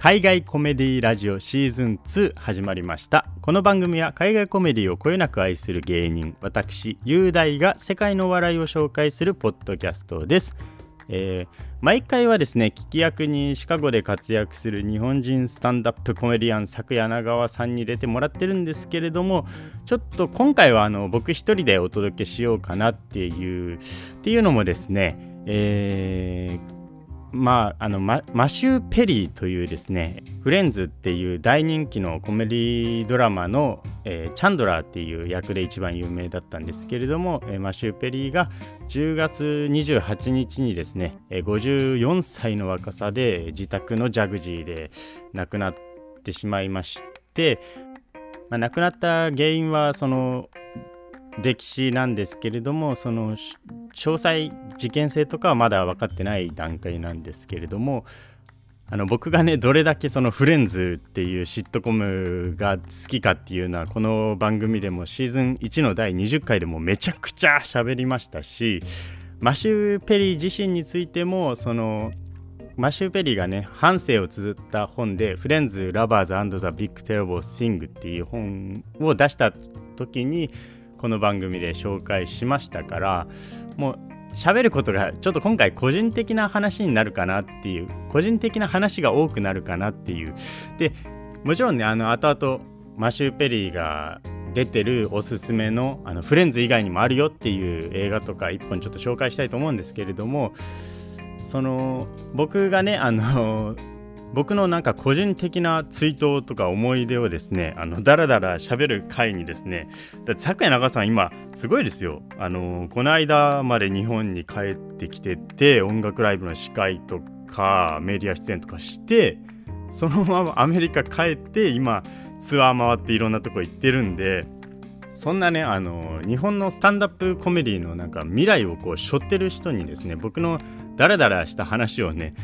海外コメディラジオシーズン2始まりました。この番組は海外コメディをこよなく愛する芸人私雄大が世界の笑いを紹介するポッドキャストです。えー、毎回はですね聞き役にシカゴで活躍する日本人スタンダップコメディアン作柳川さんに入れてもらってるんですけれどもちょっと今回はあの僕一人でお届けしようかなっていうっていうのもですねえーまあ、あのマシュー・ペリーというですねフレンズっていう大人気のコメディドラマの、えー、チャンドラーっていう役で一番有名だったんですけれども、えー、マシュー・ペリーが10月28日にですね、えー、54歳の若さで自宅のジャグジーで亡くなってしまいまして、まあ、亡くなった原因はその歴史なんですけれどもその詳細事件性とかはまだ分かってない段階なんですけれどもあの僕がねどれだけそのフレンズっていうシットコムが好きかっていうのはこの番組でもシーズン1の第20回でもめちゃくちゃ喋りましたしマシュー・ペリー自身についてもそのマシュー・ペリーがね半生を綴った本で「フレンズ・ラバーズザ・ビッグ・テレボー・シング」っていう本を出した時にこの番組で紹介しましたからもう喋ることがちょっと今回個人的な話になるかなっていう個人的な話が多くなるかなっていう。でもちろんねあの後々マシュー・ペリーが出てるおすすめのあのフレンズ以外にもあるよっていう映画とか一本ちょっと紹介したいと思うんですけれどもその僕がねあの僕のなんか個人的な追悼とか思い出をですねあのだらだら喋る回にですねだって昨夜長さん今すごいですよ。あのこの間まで日本に帰ってきてて音楽ライブの司会とかメディア出演とかしてそのままアメリカ帰って今ツアー回っていろんなとこ行ってるんでそんなねあの日本のスタンダップコメディのなんか未来をこう背負ってる人にですね僕のダラダラした話をね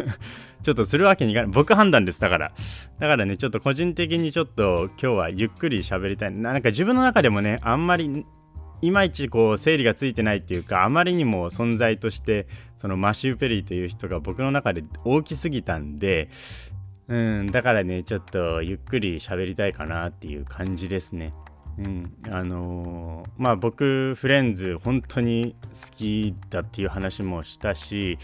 ちょっとするわけにいかない。僕判断です。だから。だからね、ちょっと個人的にちょっと今日はゆっくり喋りたい。なんか自分の中でもね、あんまりいまいちこう整理がついてないっていうかあまりにも存在としてそのマシュー・ペリーという人が僕の中で大きすぎたんでうんだからねちょっとゆっくり喋りたいかなっていう感じですね。うん、あのー、まあ僕フレンズ本当に好きだっていう話もしたし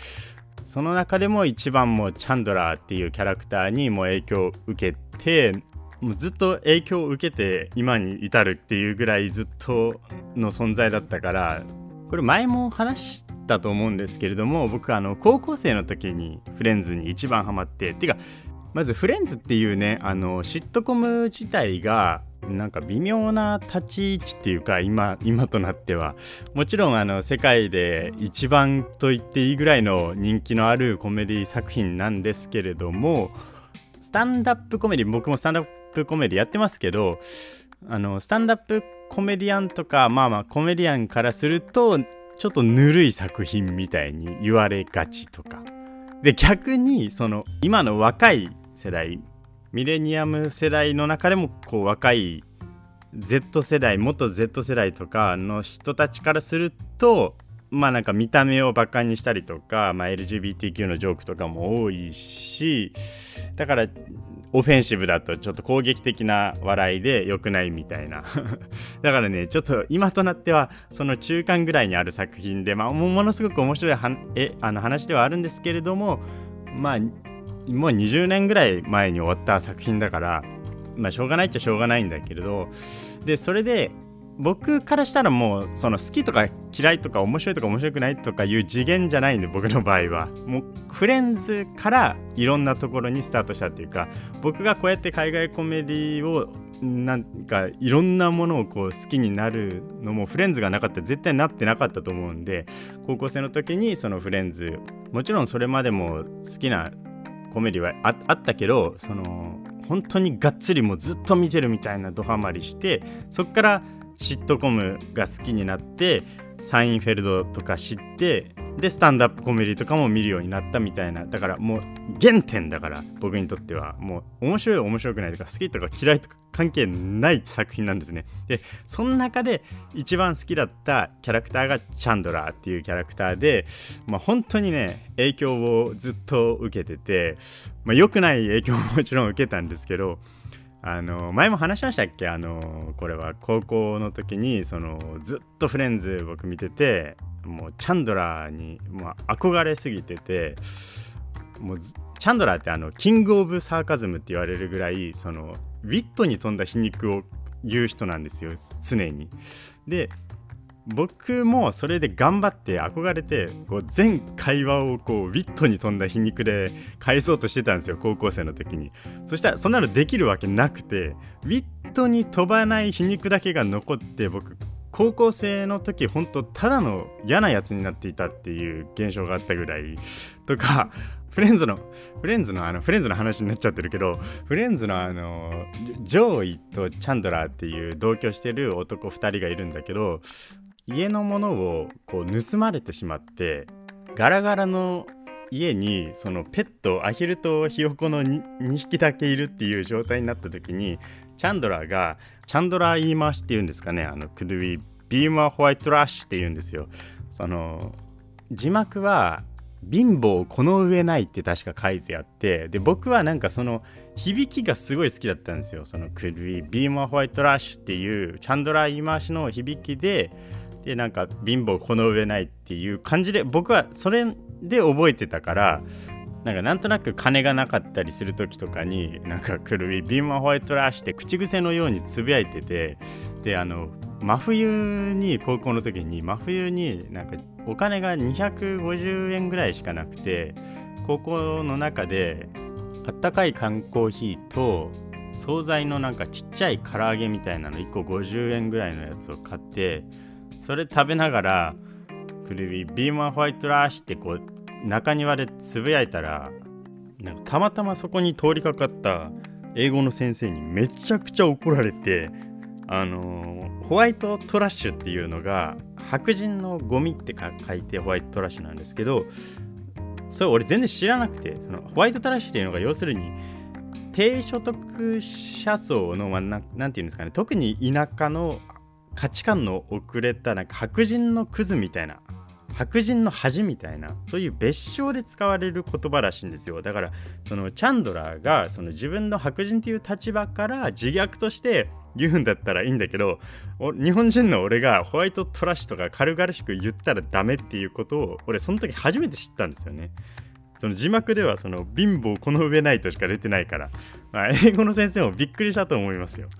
その中でも一番もチャンドラーっていうキャラクターにも影響を受けてもうずっと影響を受けて今に至るっていうぐらいずっとの存在だったからこれ前も話したと思うんですけれども僕あの高校生の時にフレンズに一番ハマってっていうかまずフレンズっていうねあのシットコム自体がなんか微妙な立ち位置っていうか今今となっては。もちろんあの世界で一番と言っていいぐらいの人気のあるコメディ作品なんですけれどもスタンダップコメディ僕もスタンダップコメディやってますけどあのスタンダップコメディアンとかまあまあコメディアンからするとちょっとぬるい作品みたいに言われがちとか。で逆にその今の若い世代ミレニアム世代の中でもこう若い Z 世代元 Z 世代とかの人たちからするとまあなんか見た目をバカにしたりとか、まあ、LGBTQ のジョークとかも多いしだからオフェンシブだとちょっと攻撃的な笑いで良くないみたいな。だからねちょっと今となってはその中間ぐらいにある作品で、まあ、ものすごく面白いはえあの話ではあるんですけれどもまあもう20年ぐらい前に終わった作品だからまあしょうがないっちゃしょうがないんだけれどでそれで僕からしたらもうその好きとか嫌いとか面白いとか面白くないとかいう次元じゃないんで僕の場合は。もうフレンズからいろんなところにスタートしたっていうか僕がこうやって海外コメディをなんかいろんなものをこう好きになるのもフレンズがなかったら絶対なってなかったと思うんで高校生の時にそのフレンズもちろんそれまでも好きなコメディはあったけどその本当にがっつりもうずっと見てるみたいなドハマりしてそっからシットコムが好きになってサインフェルドとか知ってでスタンダップコメディとかも見るようになったみたいな。だからもう原点だから僕にとっては。もう面白い面白くないとか好きとか嫌いとか関係ない作品なんですね。でその中で一番好きだったキャラクターがチャンドラーっていうキャラクターで、まあ、本当にね影響をずっと受けてて、まあ、良くない影響ももちろん受けたんですけどあの前も話しましたっけ？あのこれは高校の時にそのずっとフレンズ僕見ててもうチャンドラーにもう憧れすぎててもうチャンドラーってあのキング・オブ・サーカズムって言われるぐらいそのウィットに富んだ皮肉を言う人なんですよ常に。で僕もそれで頑張って憧れてこう全会話をこうウィットに富んだ皮肉で返そうとしてたんですよ高校生の時にそしたらそんなのできるわけなくてウィットに飛ばない皮肉だけが残って僕高校生の時本当ただの嫌なやつになっていたっていう現象があったぐらいとか フレンズのフレンズのあのフレンズの話になっちゃってるけどフレンズのあのジョーイとチャンドラーっていう同居してる男2人がいるんだけど家のものをこう盗まれてしまってガラガラの家にそのペットアヒルとヒヨコの 2, 2匹だけいるっていう状態になった時にチャンドラーがチャンドラー言い回しっていうんですかね。あのクドゥビビーマーホワイトラッシュって言うんですよ。その字幕は貧乏この上ないって確か書いてあって。で僕はなんかその響きがすごい好きだったんですよ。そのクルビビーマーホワイトラッシュっていうチャンドラー言い回しの響きで。でなんか貧乏この上ないっていう感じで僕はそれで覚えてたからなんかなんとなく金がなかったりする時とかになんかくるみビーマホワイトラッシュって口癖のようにつぶやいててであの真冬に高校の時に真冬になんかお金が250円ぐらいしかなくて高校の中であったかい缶コーヒーと惣菜のなんかちっちゃい唐揚げみたいなの1個50円ぐらいのやつを買ってそれ食べながらくるみビーマーホワイトラッシュってこう中庭でつぶやいたらなんかたまたまそこに通りかかった英語の先生にめちゃくちゃ怒られてあのー、ホワイトトラッシュっていうのが白人のゴミって書いてホワイトトラッシュなんですけどそれ俺全然知らなくてそのホワイトトラッシュっていうのが要するに低所得者層の、まあ、ななんていうんですかね特に田舎の価値観の遅れたなんか白人のクズみたいな白人の恥みたいなそういう別称で使われる言葉らしいんですよ。だからそのチャンドラーがその自分の白人っていう立場から自虐として言うんだったらいいんだけど日本人の俺がホワイトトラッシュとか軽々しく言ったらダメっていうことを俺その時初めて知ったんですよね。その字幕ではその貧乏この上ないとしか出てないから、まあ、英語の先生もびっくりしたと思いますよ。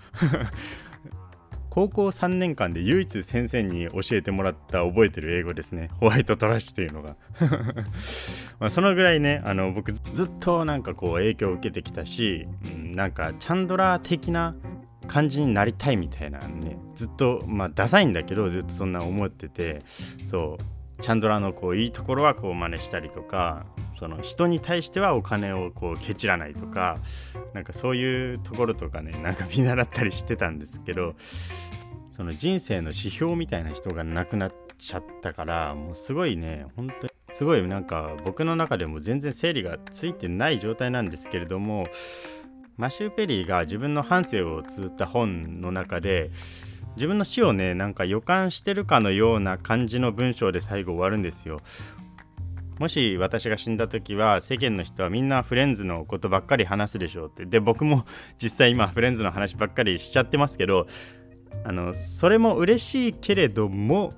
高校3年間で唯一先生に教えてもらった覚えてる英語ですね。ホワイトトラッシュというのが。まそのぐらいねあの僕ずっとなんかこう影響を受けてきたし、うん、なんかチャンドラー的な感じになりたいみたいなねずっとまあダサいんだけどずっとそんな思っててそうチャンドラーのこういいところはこう真似したりとかその人に対してはお金をこうケチらないとかなんかそういうところとかねなんか見習ったりしてたんですけどその人生の指標みたいな人が亡くなっちゃったからもうすごいね本当にすごいなんか僕の中でも全然整理がついてない状態なんですけれどもマシュー・ペリーが自分の半生を綴った本の中で自分の死をねなんか予感してるかのような感じの文章で最後終わるんですよ。もし私が死んだ時は世間の人はみんなフレンズのことばっかり話すでしょうって。で僕も 実際今フレンズの話ばっかりしちゃってますけどあのそれも嬉しいけれども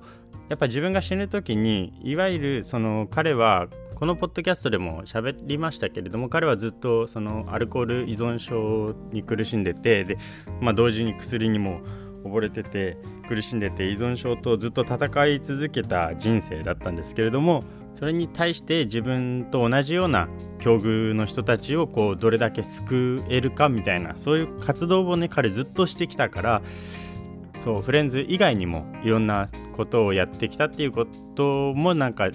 やっぱ自分が死ぬ時にいわゆるその彼はこのポッドキャストでも喋りましたけれども彼はずっとそのアルコール依存症に苦しんでてで、まあ、同時に薬にも溺れてて苦しんでて依存症とずっと戦い続けた人生だったんですけれどもそれに対して自分と同じような境遇の人たちをこうどれだけ救えるかみたいなそういう活動をね彼ずっとしてきたからそうフレンズ以外にもいろんなことをやってきたっていうこともなんか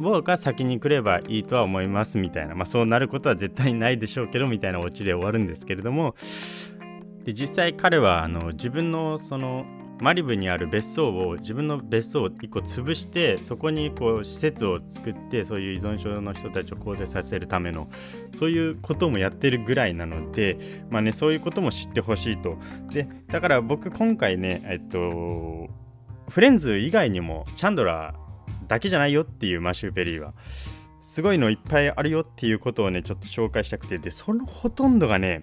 僕が先に来ればいいとは思いますみたいな、まあ、そうなることは絶対ないでしょうけどみたいなオチで終わるんですけれどもで実際彼はあの自分のそのマリブにある別荘を自分の別荘を1個潰してそこにこう施設を作ってそういう依存症の人たちを構成させるためのそういうこともやってるぐらいなのでまあねそういうことも知ってほしいと。でだから僕今回ねえっとフレンズ以外にもチャンドラーだけじゃないよっていうマシュー・ペリーはすごいのいっぱいあるよっていうことをねちょっと紹介したくて。でそのほとんどがね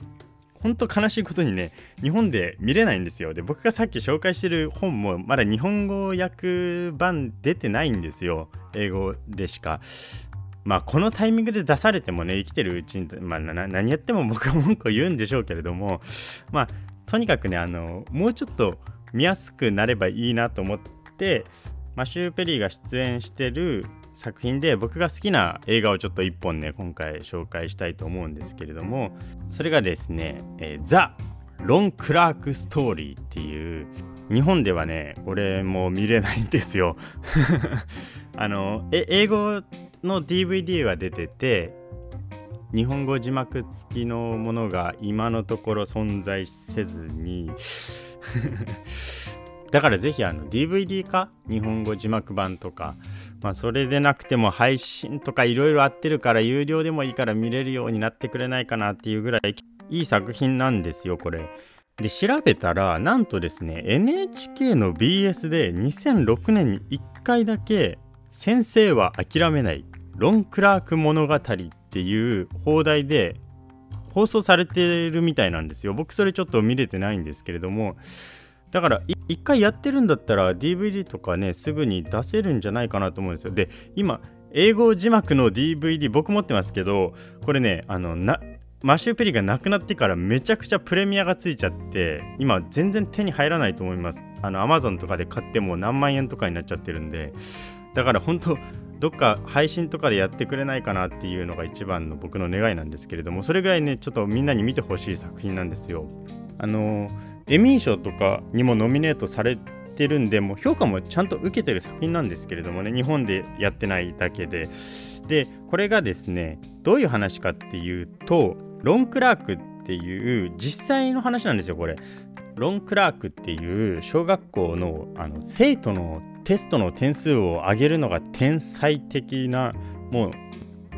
ほんと悲しいことにね日本で見れないんですよ。で僕がさっき紹介してる本もまだ日本語訳版出てないんですよ。英語でしか。まあこのタイミングで出されてもね生きてるうちに、まあ、何やっても僕は文句を言うんでしょうけれどもまあとにかくねあのもうちょっと見やすくなればいいなと思ってマシュー・ペリーが出演してる作品で僕が好きな映画をちょっと1本ね今回紹介したいと思うんですけれどもそれがですね「えー、ザ・ロン・クラーク・ストーリー」っていう日本ではねこれも見れないんですよ。あの英語の DVD は出てて日本語字幕付きのものが今のところ存在せずにだからぜひあの DVD か？日本語字幕版とか、まあ、それでなくても配信とかいろいろあってるから有料でもいいから見れるようになってくれないかなっていうぐらいいい作品なんですよこれ。で調べたらなんとですね NHK の BS で2006年に1回だけ「先生は諦めないロン・クラーク物語」っていう放題で放送されてるみたいなんですよ。僕それちょっと見れてないんですけれども。だから一回やってるんだったら DVD とかねすぐに出せるんじゃないかなと思うんですよ。で今英語字幕の DVD 僕持ってますけどこれねあのなマシューペリがなくなってからめちゃくちゃプレミアがついちゃって今全然手に入らないと思います。あの Amazon とかで買っても何万円とかになっちゃってるんで。だから本当どっか配信とかでやってくれないかなっていうのが一番の僕の願いなんですけれどもそれぐらいねちょっとみんなに見てほしい作品なんですよ。あのーエミー賞とかにもノミネートされてるんでもう評価もちゃんと受けてる作品なんですけれどもね日本でやってないだけで。でこれがですねどういう話かっていうとロン・クラークっていう実際の話なんですよこれ。ロン・クラークっていう小学校のあの生徒のテストの点数を上げるのが天才的なもう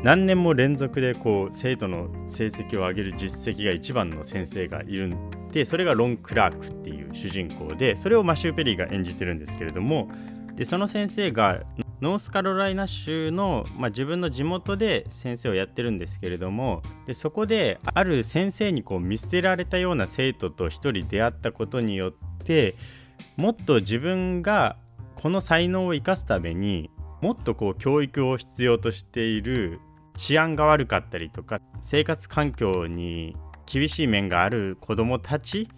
何年も連続でこう生徒の成績を上げる実績が一番の先生がいるんでそれがロン・クラークっていう主人公でそれをマシュー・ペリーが演じてるんですけれどもでその先生がノースカロライナ州の、まあ、自分の地元で先生をやってるんですけれどもでそこである先生にこう見捨てられたような生徒と一人出会ったことによってもっと自分がこの才能を生かすためにもっとこう教育を必要としている治安が悪かったりとか生活環境に厳しい面がある子どもたち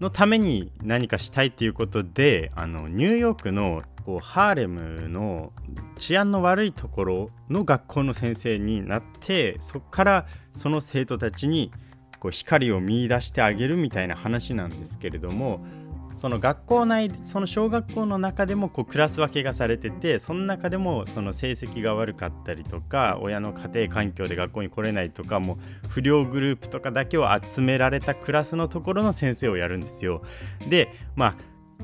のために何かしたいっていうことであのニューヨークのこうハーレムの治安の悪いところの学校の先生になってそこからその生徒たちにこう光を見いだしてあげるみたいな話なんですけれどもその学校内その小学校の中でもこうクラス分けがされててその中でもその成績が悪かったりとか親の家庭環境で学校に来れないとかもう不良グループとかだけを集められたクラスのところの先生をやるんですよ。でまあ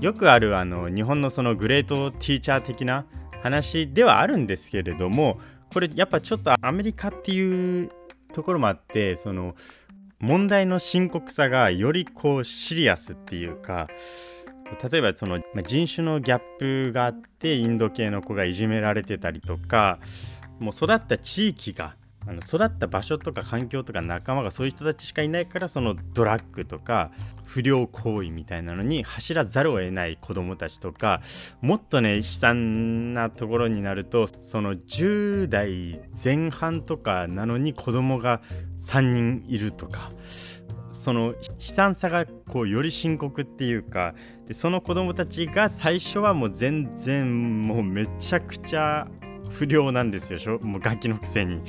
よくあるあの日本のそのグレートティーチャー的な話ではあるんですけれどもこれやっぱちょっとアメリカっていうところもあってその問題の深刻さがよりこうシリアスっていうか例えばその人種のギャップがあってインド系の子がいじめられてたりとかもう育った地域があの育った場所とか環境とか仲間がそういう人たちしかいないからそのドラッグとか不良行為みたいなのに走らざるを得ない子どもたちとかもっとね悲惨なところになるとその10代前半とかなのに子供が3人いるとかその悲惨さがこうより深刻っていうかでその子供たちが最初はもう全然もうめちゃくちゃ不良なんですよもうガキのくせに。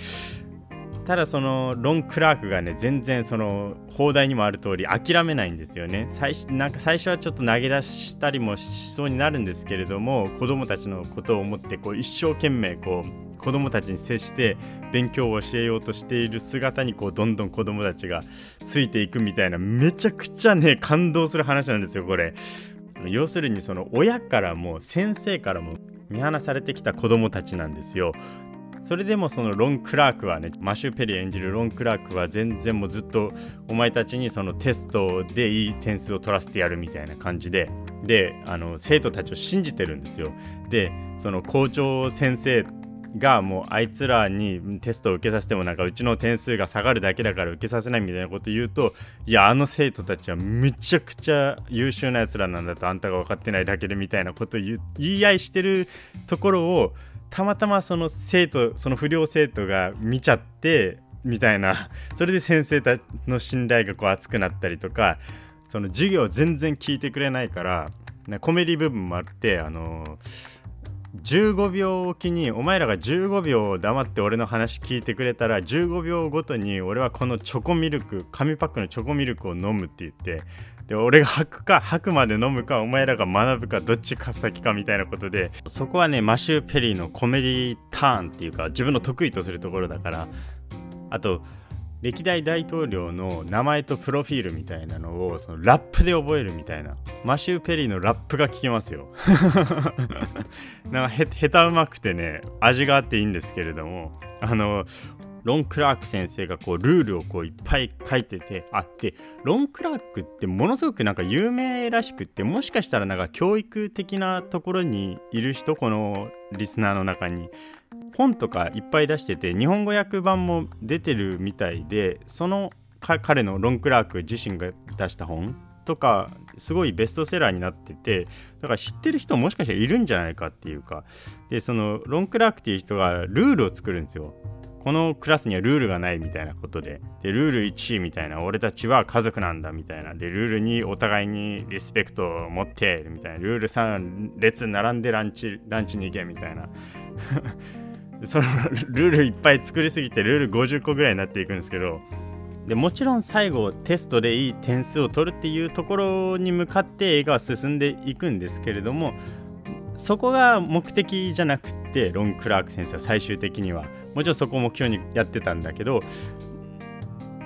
ただそのロン・クラークがね全然その放題にもある通り諦めないんですよね最なんか最初はちょっと投げ出したりもしそうになるんですけれども子供たちのことを思ってこう一生懸命こう子供たちに接して勉強を教えようとしている姿にこうどんどん子供たちがついていくみたいなめちゃくちゃね感動する話なんですよこれ要するにその親からも先生からも見放されてきた子供たちなんですよ。それでもそのロン・クラークはねマシュー・ペリー演じるロン・クラークは全然もうずっとお前たちにそのテストでいい点数を取らせてやるみたいな感じで。であの生徒たちを信じてるんですよ。でその校長先生がもうあいつらにテストを受けさせてもなんかうちの点数が下がるだけだから受けさせないみたいなこと言うといやあの生徒たちはめちゃくちゃ優秀なやつらなんだとあんたが分かってないだけでみたいなことを言い合いしてるところをたまたまその生徒その不良生徒が見ちゃってみたいな。それで先生たちの信頼がこう厚くなったりとかその授業全然聞いてくれないからコメディ部分もあってあの15秒おきにお前らが15秒黙って俺の話聞いてくれたら15秒ごとに俺はこのチョコミルク紙パックのチョコミルクを飲むって言ってで俺が吐くか吐くまで飲むかお前らが学ぶかどっちか先かみたいなことでそこはねマシュー・ペリーのコメディターンっていうか自分の得意とするところだからあと歴代大統領の名前とプロフィールみたいなのをそのラップで覚えるみたいなマシュー・ペリーのラップが聞けますよ。なんか下手うまくてね味があっていいんですけれども あのロン・クラーク先生がこうルールをこういっぱい書いててあってロン・クラークってものすごくなんか有名らしくってもしかしたらなんか教育的なところにいる人このリスナーの中に本とかいっぱい出してて日本語訳版も出てるみたいでその彼のロン・クラーク自身が出した本とかすごいベストセラーになっててだから知ってる人もしかしたらいるんじゃないかっていうか。でそのロン・クラークっていう人がルールを作るんですよ。このクラスにはルールがないみたいなことで。でルール1みたいな俺たちは家族なんだみたいな。でルール2お互いにリスペクトを持ってみたいな。ルール3列並んでランチランチに行けみたいな。そのルールいっぱい作りすぎてルール50個ぐらいになっていくんですけどでもちろん最後テストでいい点数を取るっていうところに向かって映画は進んでいくんですけれどもそこが目的じゃなくてロン・クラーク先生は最終的には。もちろんそこを目標にやってたんだけど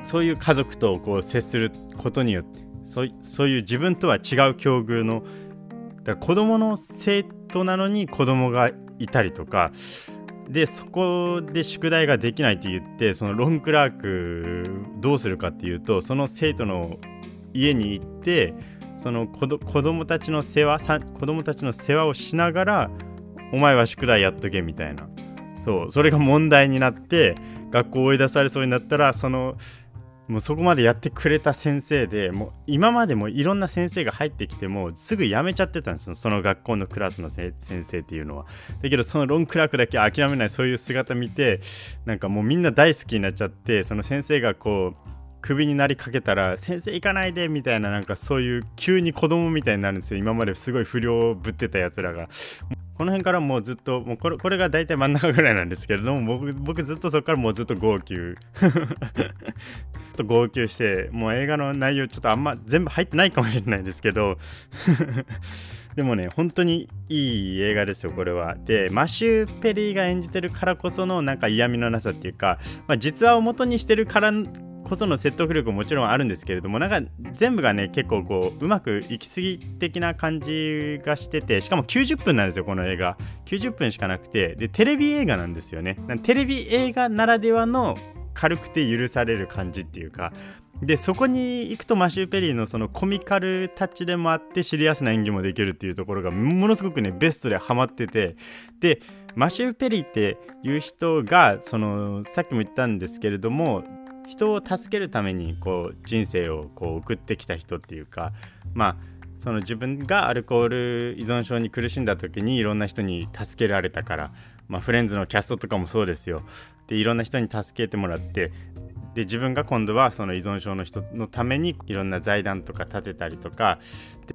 そういう家族とこう接することによってそうそういう自分とは違う境遇のだから子供の生徒なのに子供がいたりとかでそこで宿題ができないって言ってそのロン・クラークどうするかっていうとその生徒の家に行ってその子ど子供たちの世話さ子供たちの世話をしながらお前は宿題やっとけみたいな。そうそれが問題になって学校を追い出されそうになったらそのもうそこまでやってくれた先生でもう今までもいろんな先生が入ってきてもすぐ辞めちゃってたんですよ。その学校のクラスの先生っていうのは。だけどそのロンクラークだけ諦めないそういう姿見てなんかもうみんな大好きになっちゃってその先生がこうクビになりかけたら先生行かないでみたいななんかそういう急に子供みたいになるんですよ。今まですごい不良をぶってたやつらが。この辺からもうずっともうこれこれが大体真ん中ぐらいなんですけれども僕僕ずっとそこからもうずっと号泣。と号泣してもう映画の内容ちょっとあんま全部入ってないかもしれないですけど。でもね本当にいい映画ですよこれは。でマシュー・ペリーが演じてるからこそのなんか嫌味のなさっていうか、まあ、実話を元にしてるからこその説得力ももちろんあるんですけれどもなんか全部がね結構こううまくいきすぎ的な感じがしててしかも90分なんですよこの映画。90分しかなくて。でテレビ映画なんですよね。テレビ映画ならではの軽くて許される感じっていうか。でそこに行くとマシュー・ペリーのそのコミカルタッチでもあってシリアスな演技もできるっていうところがものすごくねベストでハマってて。でマシュー・ペリーっていう人がそのさっきも言ったんですけれども人を助けるためにこう人生をこう送ってきた人っていうかまあその自分がアルコール依存症に苦しんだ時にいろんな人に助けられたから、まあ、フレンズのキャストとかもそうですよ。でいろんな人に助けてもらってで自分が今度はその依存症の人のためにいろんな財団とか建てたりとか。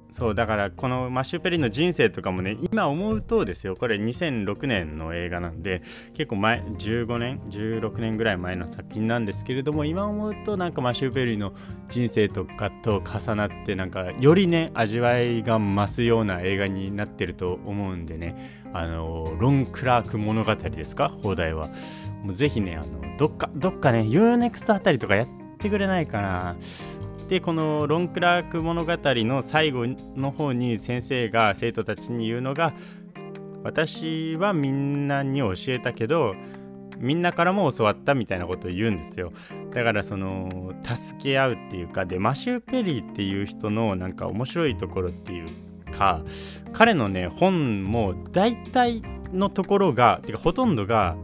そうだからこのマッシュペリーの人生とかもね今思うとですよ。これ2006年の映画なんで結構前15年16年ぐらい前の作品なんですけれども今思うとなんかマッシュペリーの人生とかと重なってなんかよりね味わいが増すような映画になってると思うんでね。あのロン・クラーク物語ですか？放題は。もうぜひねあのどっかどっかね UNEXT あたりとかやってくれないかな。でこのロン・クラーク物語の最後の方に先生が生徒たちに言うのが私はみんなに教えたけどみんなからも教わったみたいなことを言うんですよ。だからその助け合うっていうかでマシュー・ペリーっていう人のなんか面白いところっていうか彼のね本も大体のところがてかほとんどが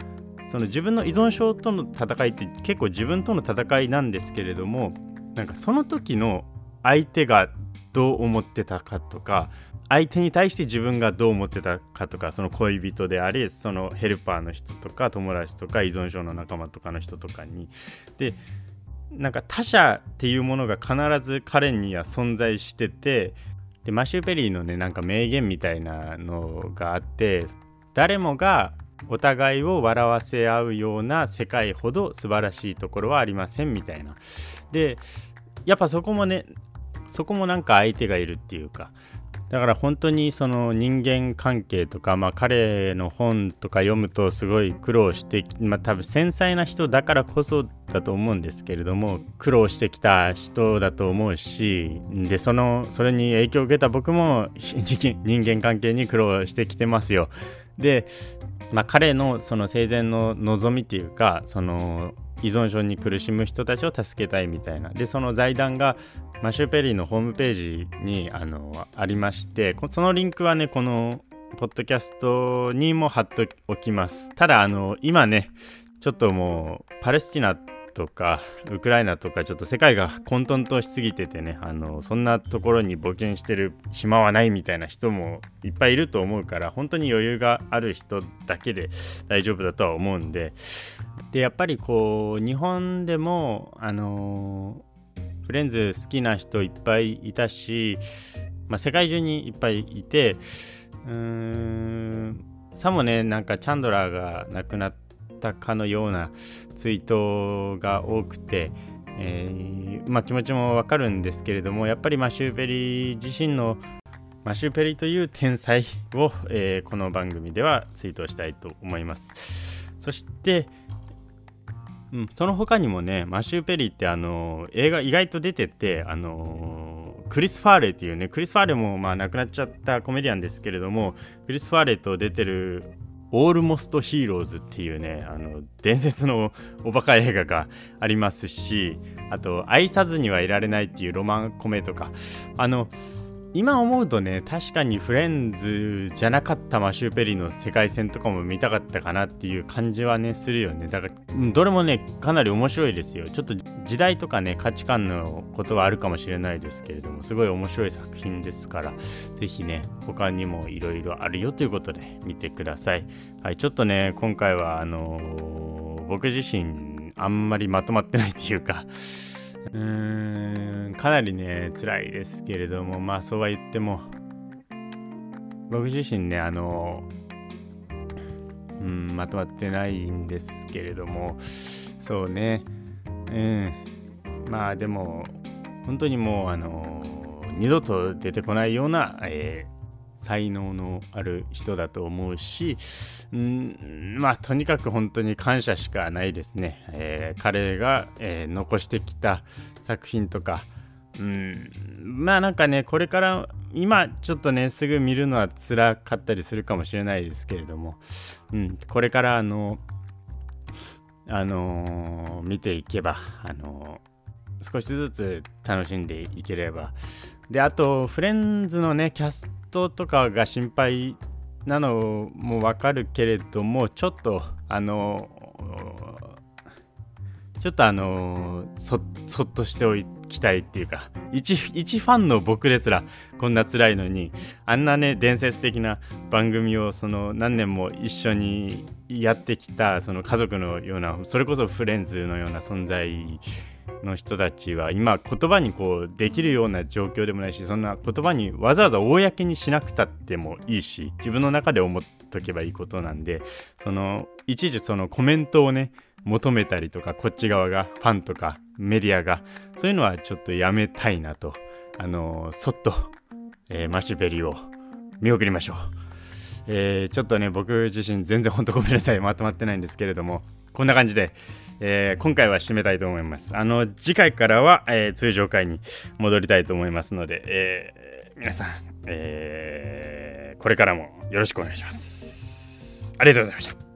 その自分の依存症との戦いって結構自分との戦いなんですけれどもなんかその時の相手がどう思ってたかとか相手に対して自分がどう思ってたかとかその恋人でありそのヘルパーの人とか友達とか依存症の仲間とかの人とかに。でなんか他者っていうものが必ず彼には存在しててでマシュー・ペリーのねなんか名言みたいなのがあって誰もがお互いを笑わせ合うような世界ほど素晴らしいところはありませんみたいな。でやっぱそこもねそこもなんか相手がいるっていうかだから本当にその人間関係とか、まあ、彼の本とか読むとすごい苦労して、まあ、多分繊細な人だからこそだと思うんですけれども苦労してきた人だと思うしでそのそれに影響を受けた僕も人間関係に苦労してきてますよ。で、まあ、彼のその生前の望みっていうかその依存症に苦しむ人たちを助けたいみたいな。でその財団がマシュ・ペリーのホームページにあのありましてそのリンクはねこのポッドキャストにも貼っておきます。ただあの今ねちょっともうパレスチナってとかウクライナとかちょっと世界が混沌としすぎててねあのそんなところに募金してる島はないみたいな人もいっぱいいると思うから本当に余裕がある人だけで大丈夫だとは思うんで。でやっぱりこう日本でもあのフレンズ好きな人いっぱいいたし、まあ、世界中にいっぱいいてうーんさもねなんかチャンドラーが亡くなってたかのようなツイートが多くて、えー、まあ、気持ちもわかるんですけれどもやっぱりマシュー・ペリー自身のマシュー・ペリーという天才を、えー、この番組ではツイートしたいと思います。そして、うん、その他にもねマシュー・ペリーってあの映画意外と出ててあのクリス・ファーレっていうねクリス・ファーレもまあ亡くなっちゃったコメディアンですけれどもクリス・ファーレと出てるオールモストヒーローズっていうねあの伝説のおバカ映画がありますしあと愛さずにはいられないっていうロマンコメとかあの今思うとね確かにフレンズじゃなかったマシュー・ペリーの世界戦とかも見たかったかなっていう感じはねするよね。だからどれもねかなり面白いですよ。ちょっと時代とかね価値観のことはあるかもしれないですけれどもすごい面白い作品ですから是非ね他にもいろいろあるよということで見てください。はいちょっとね今回はあのー、僕自身あんまりまとまってないっていうかうーんかなりね辛いですけれどもまあそうは言っても僕自身ねあのうんまとまってないんですけれどもそうね。うん。まあでも本当にもうあの二度と出てこないような、えー才能のある人だと思うし、うんまあとにかく本当に感謝しかないですね。えー、彼が、えー、残してきた作品とか、うん、まあなんかねこれから今ちょっとねすぐ見るのは辛かったりするかもしれないですけれども、うん、これからあのあのー、見ていけばあの、少しずつ楽しんでいければであとフレンズのねキャストとかが心配なのもわかるけれどもちょっとあのちょっとあのそそっとしておきたいっていうか一一ファンの僕ですらこんな辛いのにあんなね伝説的な番組をその何年も一緒にやってきたその家族のようなそれこそフレンズのような存在の人たちは今言葉にこうできるような状況でもないしそんな言葉にわざわざ公にしなくたってもいいし自分の中で思っとけばいいことなんでその一時そのコメントをね求めたりとかこっち側がファンとかメディアがそういうのはちょっとやめたいなとあのそっと、えー、マシュベリーを見送りましょう、えー、ちょっとね僕自身全然ほんとごめんなさい。まとまってないんですけれどもこんな感じで、えー、今回は締めたいと思います。あの次回からは、えー、通常回に戻りたいと思いますので、えー、皆さん、え、これからもよろしくお願いします。ありがとうございました。